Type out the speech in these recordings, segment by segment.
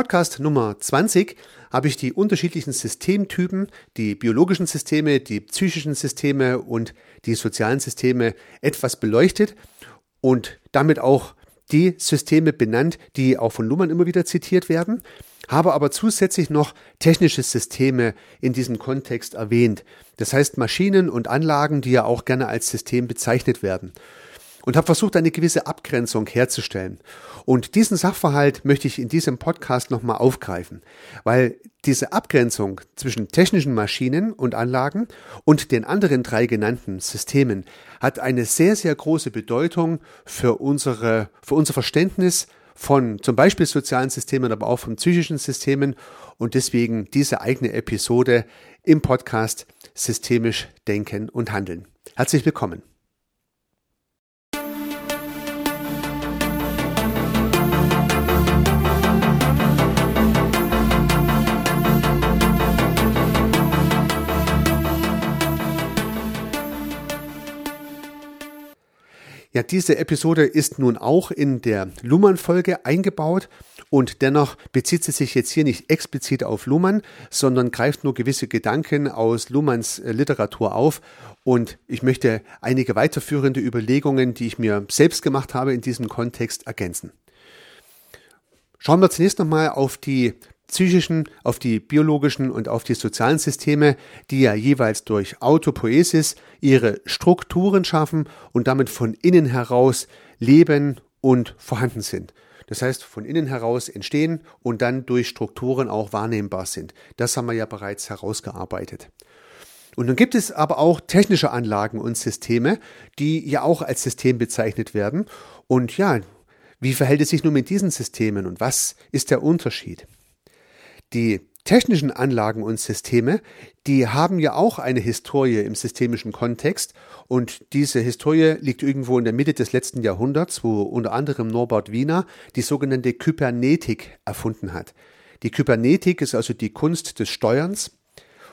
Podcast Nummer 20 habe ich die unterschiedlichen Systemtypen, die biologischen Systeme, die psychischen Systeme und die sozialen Systeme etwas beleuchtet und damit auch die Systeme benannt, die auch von Luhmann immer wieder zitiert werden, habe aber zusätzlich noch technische Systeme in diesem Kontext erwähnt. Das heißt Maschinen und Anlagen, die ja auch gerne als System bezeichnet werden und habe versucht, eine gewisse Abgrenzung herzustellen. Und diesen Sachverhalt möchte ich in diesem Podcast nochmal aufgreifen, weil diese Abgrenzung zwischen technischen Maschinen und Anlagen und den anderen drei genannten Systemen hat eine sehr, sehr große Bedeutung für unsere, für unser Verständnis von zum Beispiel sozialen Systemen, aber auch von psychischen Systemen und deswegen diese eigene Episode im Podcast Systemisch Denken und Handeln. Herzlich willkommen. Ja, diese Episode ist nun auch in der Luhmann-Folge eingebaut und dennoch bezieht sie sich jetzt hier nicht explizit auf Luhmann, sondern greift nur gewisse Gedanken aus Luhmanns äh, Literatur auf und ich möchte einige weiterführende Überlegungen, die ich mir selbst gemacht habe in diesem Kontext, ergänzen. Schauen wir zunächst nochmal auf die psychischen, auf die biologischen und auf die sozialen Systeme, die ja jeweils durch Autopoiesis ihre Strukturen schaffen und damit von innen heraus leben und vorhanden sind. Das heißt, von innen heraus entstehen und dann durch Strukturen auch wahrnehmbar sind. Das haben wir ja bereits herausgearbeitet. Und dann gibt es aber auch technische Anlagen und Systeme, die ja auch als System bezeichnet werden. Und ja, wie verhält es sich nun mit diesen Systemen und was ist der Unterschied? Die technischen Anlagen und Systeme, die haben ja auch eine Historie im systemischen Kontext und diese Historie liegt irgendwo in der Mitte des letzten Jahrhunderts, wo unter anderem Norbert Wiener die sogenannte Kybernetik erfunden hat. Die Kybernetik ist also die Kunst des Steuerns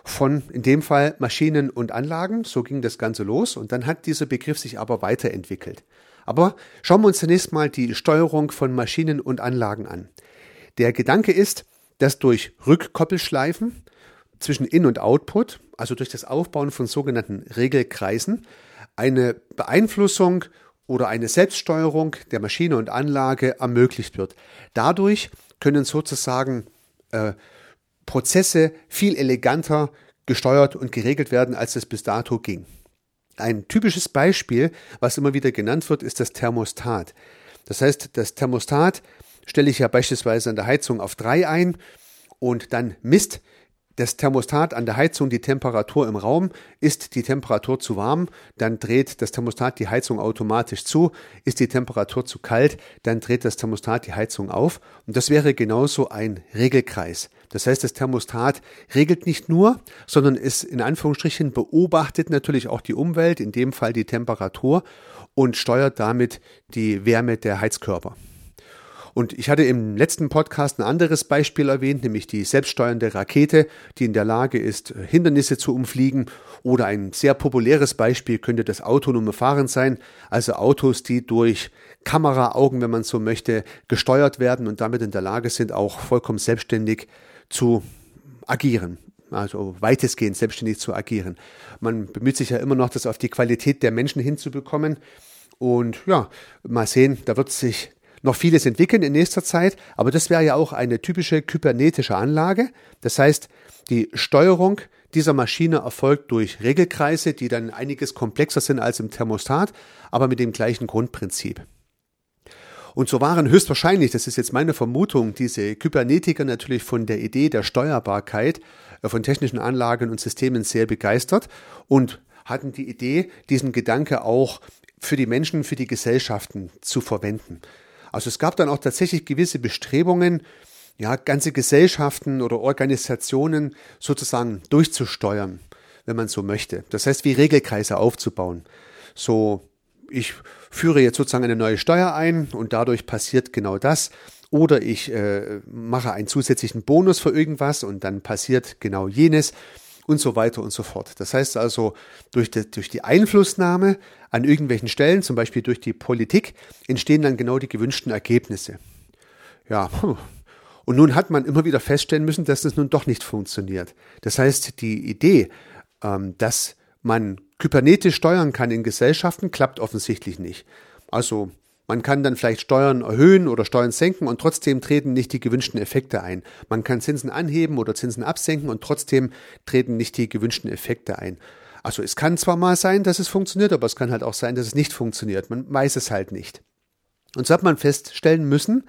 von in dem Fall Maschinen und Anlagen, so ging das Ganze los und dann hat dieser Begriff sich aber weiterentwickelt. Aber schauen wir uns zunächst mal die Steuerung von Maschinen und Anlagen an. Der Gedanke ist, dass durch Rückkoppelschleifen zwischen In- und Output, also durch das Aufbauen von sogenannten Regelkreisen, eine Beeinflussung oder eine Selbststeuerung der Maschine und Anlage ermöglicht wird. Dadurch können sozusagen äh, Prozesse viel eleganter gesteuert und geregelt werden, als es bis dato ging. Ein typisches Beispiel, was immer wieder genannt wird, ist das Thermostat. Das heißt, das Thermostat stelle ich ja beispielsweise an der Heizung auf 3 ein und dann misst das Thermostat an der Heizung die Temperatur im Raum. Ist die Temperatur zu warm, dann dreht das Thermostat die Heizung automatisch zu. Ist die Temperatur zu kalt, dann dreht das Thermostat die Heizung auf. Und das wäre genauso ein Regelkreis. Das heißt, das Thermostat regelt nicht nur, sondern es in Anführungsstrichen beobachtet natürlich auch die Umwelt, in dem Fall die Temperatur und steuert damit die Wärme der Heizkörper. Und ich hatte im letzten Podcast ein anderes Beispiel erwähnt, nämlich die selbststeuernde Rakete, die in der Lage ist, Hindernisse zu umfliegen. Oder ein sehr populäres Beispiel könnte das autonome Fahren sein, also Autos, die durch Kameraaugen, wenn man so möchte, gesteuert werden und damit in der Lage sind, auch vollkommen selbstständig zu agieren also weitestgehend selbstständig zu agieren. Man bemüht sich ja immer noch, das auf die Qualität der Menschen hinzubekommen. Und ja, mal sehen, da wird sich noch vieles entwickeln in nächster Zeit, aber das wäre ja auch eine typische kybernetische Anlage. Das heißt, die Steuerung dieser Maschine erfolgt durch Regelkreise, die dann einiges komplexer sind als im Thermostat, aber mit dem gleichen Grundprinzip. Und so waren höchstwahrscheinlich, das ist jetzt meine Vermutung, diese Kybernetiker natürlich von der Idee der Steuerbarkeit äh, von technischen Anlagen und Systemen sehr begeistert und hatten die Idee, diesen Gedanke auch für die Menschen, für die Gesellschaften zu verwenden. Also es gab dann auch tatsächlich gewisse Bestrebungen, ja, ganze Gesellschaften oder Organisationen sozusagen durchzusteuern, wenn man so möchte. Das heißt, wie Regelkreise aufzubauen. So, ich führe jetzt sozusagen eine neue Steuer ein und dadurch passiert genau das. Oder ich äh, mache einen zusätzlichen Bonus für irgendwas und dann passiert genau jenes und so weiter und so fort. Das heißt also, durch die, durch die Einflussnahme an irgendwelchen Stellen, zum Beispiel durch die Politik, entstehen dann genau die gewünschten Ergebnisse. Ja, Und nun hat man immer wieder feststellen müssen, dass das nun doch nicht funktioniert. Das heißt, die Idee, ähm, dass man kybernetisch steuern kann in Gesellschaften, klappt offensichtlich nicht. Also man kann dann vielleicht Steuern erhöhen oder Steuern senken und trotzdem treten nicht die gewünschten Effekte ein. Man kann Zinsen anheben oder Zinsen absenken und trotzdem treten nicht die gewünschten Effekte ein. Also es kann zwar mal sein, dass es funktioniert, aber es kann halt auch sein, dass es nicht funktioniert. Man weiß es halt nicht. Und so hat man feststellen müssen,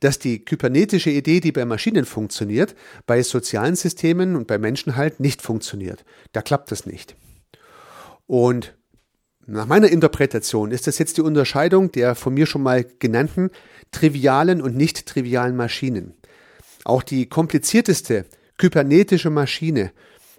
dass die kybernetische Idee, die bei Maschinen funktioniert, bei sozialen Systemen und bei Menschen halt nicht funktioniert. Da klappt das nicht. Und nach meiner Interpretation ist das jetzt die Unterscheidung der von mir schon mal genannten trivialen und nicht trivialen Maschinen. Auch die komplizierteste kybernetische Maschine,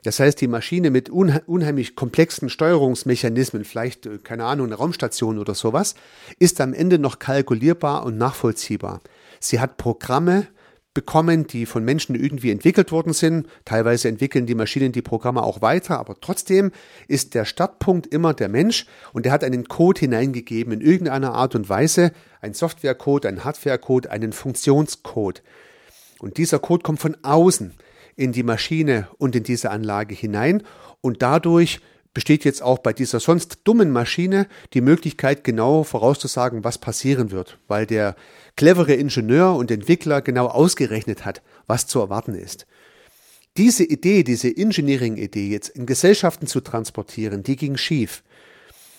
das heißt die Maschine mit unheimlich komplexen Steuerungsmechanismen, vielleicht, äh, keine Ahnung, eine Raumstation oder sowas, ist am Ende noch kalkulierbar und nachvollziehbar. Sie hat Programme, bekommen, die von Menschen irgendwie entwickelt worden sind. Teilweise entwickeln die Maschinen die Programme auch weiter, aber trotzdem ist der Startpunkt immer der Mensch und der hat einen Code hineingegeben in irgendeiner Art und Weise, ein Softwarecode, ein Hardwarecode, einen Funktionscode. Und dieser Code kommt von außen in die Maschine und in diese Anlage hinein und dadurch besteht jetzt auch bei dieser sonst dummen Maschine die Möglichkeit, genau vorauszusagen, was passieren wird, weil der clevere Ingenieur und Entwickler genau ausgerechnet hat, was zu erwarten ist. Diese Idee, diese Engineering-Idee jetzt in Gesellschaften zu transportieren, die ging schief,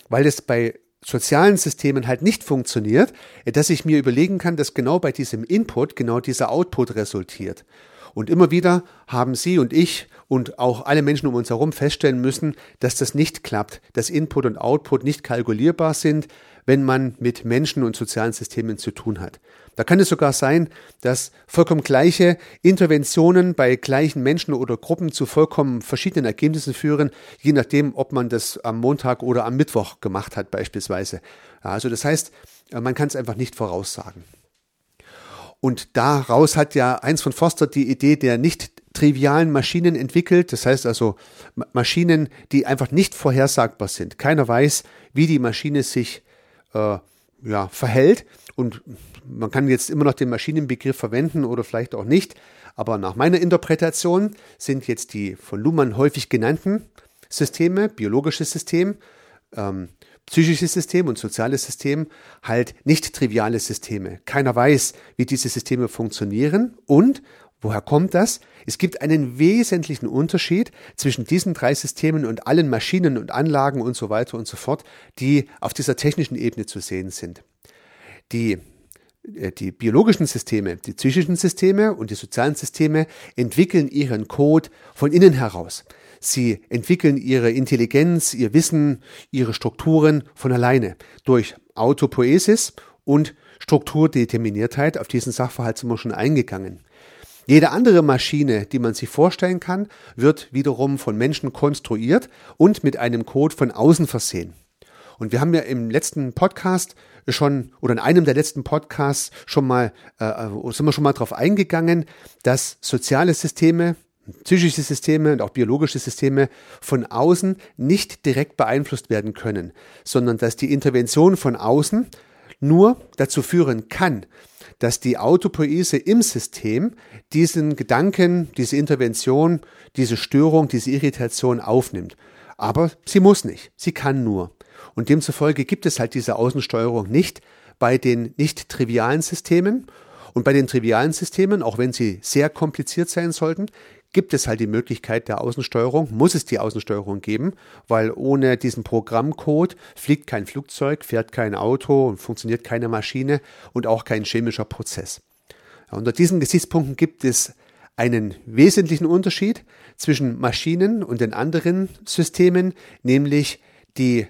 weil es bei sozialen Systemen halt nicht funktioniert, dass ich mir überlegen kann, dass genau bei diesem Input genau dieser Output resultiert. Und immer wieder haben Sie und ich und auch alle Menschen um uns herum feststellen müssen, dass das nicht klappt, dass Input und Output nicht kalkulierbar sind, wenn man mit Menschen und sozialen Systemen zu tun hat. Da kann es sogar sein, dass vollkommen gleiche Interventionen bei gleichen Menschen oder Gruppen zu vollkommen verschiedenen Ergebnissen führen, je nachdem, ob man das am Montag oder am Mittwoch gemacht hat beispielsweise. Also das heißt, man kann es einfach nicht voraussagen. Und daraus hat ja Heinz von Forster die Idee der nicht trivialen Maschinen entwickelt. Das heißt also Maschinen, die einfach nicht vorhersagbar sind. Keiner weiß, wie die Maschine sich äh, ja, verhält. Und man kann jetzt immer noch den Maschinenbegriff verwenden oder vielleicht auch nicht. Aber nach meiner Interpretation sind jetzt die von Luhmann häufig genannten Systeme, biologisches System, ähm, psychisches System und soziales System halt nicht triviale Systeme. Keiner weiß, wie diese Systeme funktionieren und woher kommt das? Es gibt einen wesentlichen Unterschied zwischen diesen drei Systemen und allen Maschinen und Anlagen und so weiter und so fort, die auf dieser technischen Ebene zu sehen sind. Die äh, die biologischen Systeme, die psychischen Systeme und die sozialen Systeme entwickeln ihren Code von innen heraus. Sie entwickeln ihre Intelligenz, ihr Wissen, ihre Strukturen von alleine durch Autopoesis und Strukturdeterminiertheit. Auf diesen Sachverhalt sind wir schon eingegangen. Jede andere Maschine, die man sich vorstellen kann, wird wiederum von Menschen konstruiert und mit einem Code von außen versehen. Und wir haben ja im letzten Podcast schon oder in einem der letzten Podcasts schon mal äh, äh sind wir schon mal darauf eingegangen, dass soziale Systeme psychische Systeme und auch biologische Systeme von außen nicht direkt beeinflusst werden können, sondern dass die Intervention von außen nur dazu führen kann, dass die Autopoese im System diesen Gedanken, diese Intervention, diese Störung, diese Irritation aufnimmt. Aber sie muss nicht, sie kann nur. Und demzufolge gibt es halt diese Außensteuerung nicht bei den nicht trivialen Systemen. Und bei den trivialen Systemen, auch wenn sie sehr kompliziert sein sollten, gibt es halt die Möglichkeit der Außensteuerung, muss es die Außensteuerung geben, weil ohne diesen Programmcode fliegt kein Flugzeug, fährt kein Auto und funktioniert keine Maschine und auch kein chemischer Prozess. unter diesen Gesichtspunkten gibt es einen wesentlichen Unterschied zwischen Maschinen und den anderen Systemen, nämlich die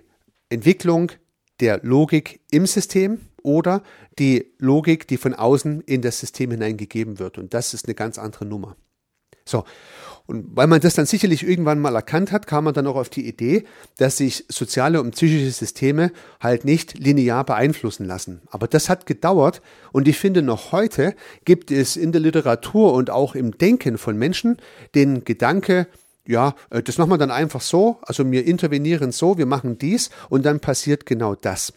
Entwicklung der Logik im System oder die Logik, die von außen in das System hineingegeben wird. Und das ist eine ganz andere Nummer. So. Und weil man das dann sicherlich irgendwann mal erkannt hat, kam man dann auch auf die Idee, dass sich soziale und psychische Systeme halt nicht linear beeinflussen lassen. Aber das hat gedauert und ich finde noch heute gibt es in der Literatur und auch im Denken von Menschen den Gedanke, ja, äh, das machen wir dann einfach so, also wir intervenieren so, wir machen dies und dann passiert genau das.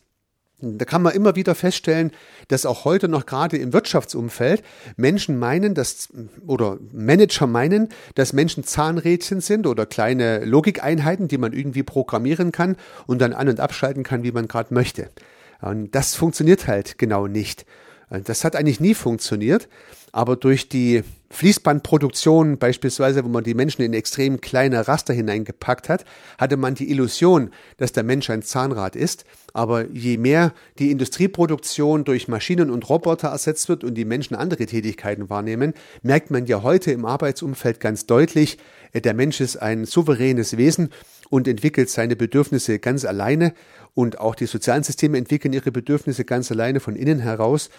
Da kann man immer wieder feststellen, dass auch heute noch gerade im Wirtschaftsumfeld Menschen meinen, dass oder Manager meinen, dass Menschen Zahnrädchen sind oder kleine Logikeinheiten, die man irgendwie programmieren kann und dann an- und abschalten kann, wie man gerade möchte. Und das funktioniert halt genau nicht. Das hat eigentlich nie funktioniert, aber durch die Fließbandproduktion beispielsweise, wo man die Menschen in extrem kleine Raster hineingepackt hat, hatte man die Illusion, dass der Mensch ein Zahnrad ist. Aber je mehr die Industrieproduktion durch Maschinen und Roboter ersetzt wird und die Menschen andere Tätigkeiten wahrnehmen, merkt man ja heute im Arbeitsumfeld ganz deutlich, äh, der Mensch ist ein souveränes Wesen und entwickelt seine Bedürfnisse ganz alleine und auch die sozialen Systeme entwickeln ihre Bedürfnisse ganz alleine von innen heraus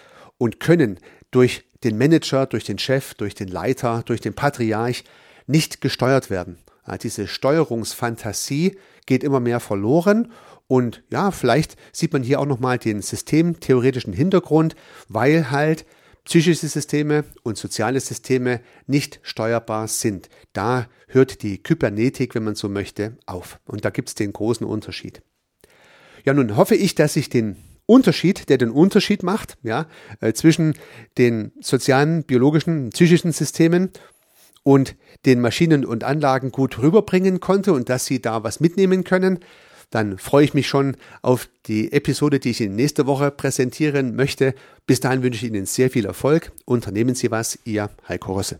und können durch den Manager, durch den Chef, durch den Leiter, durch den Patriarch nicht gesteuert werden. Diese Steuerungsfantasie geht immer mehr verloren und ja, vielleicht sieht man hier auch nochmal den systemtheoretischen Hintergrund, weil halt psychische Systeme und soziale Systeme nicht steuerbar sind. Da hört die Kybernetik, wenn man so möchte, auf. Und da gibt es den großen Unterschied. Ja, nun hoffe ich, dass ich den Unterschied, der den Unterschied macht, ja, äh, zwischen den sozialen, biologischen, psychischen Systemen und den Maschinen und Anlagen gut rüberbringen konnte und dass Sie da was mitnehmen können, dann freue ich mich schon auf die Episode, die ich Ihnen nächste Woche präsentieren möchte. Bis dahin wünsche ich Ihnen sehr viel Erfolg. Unternehmen Sie was, Ihr Heiko Rosse.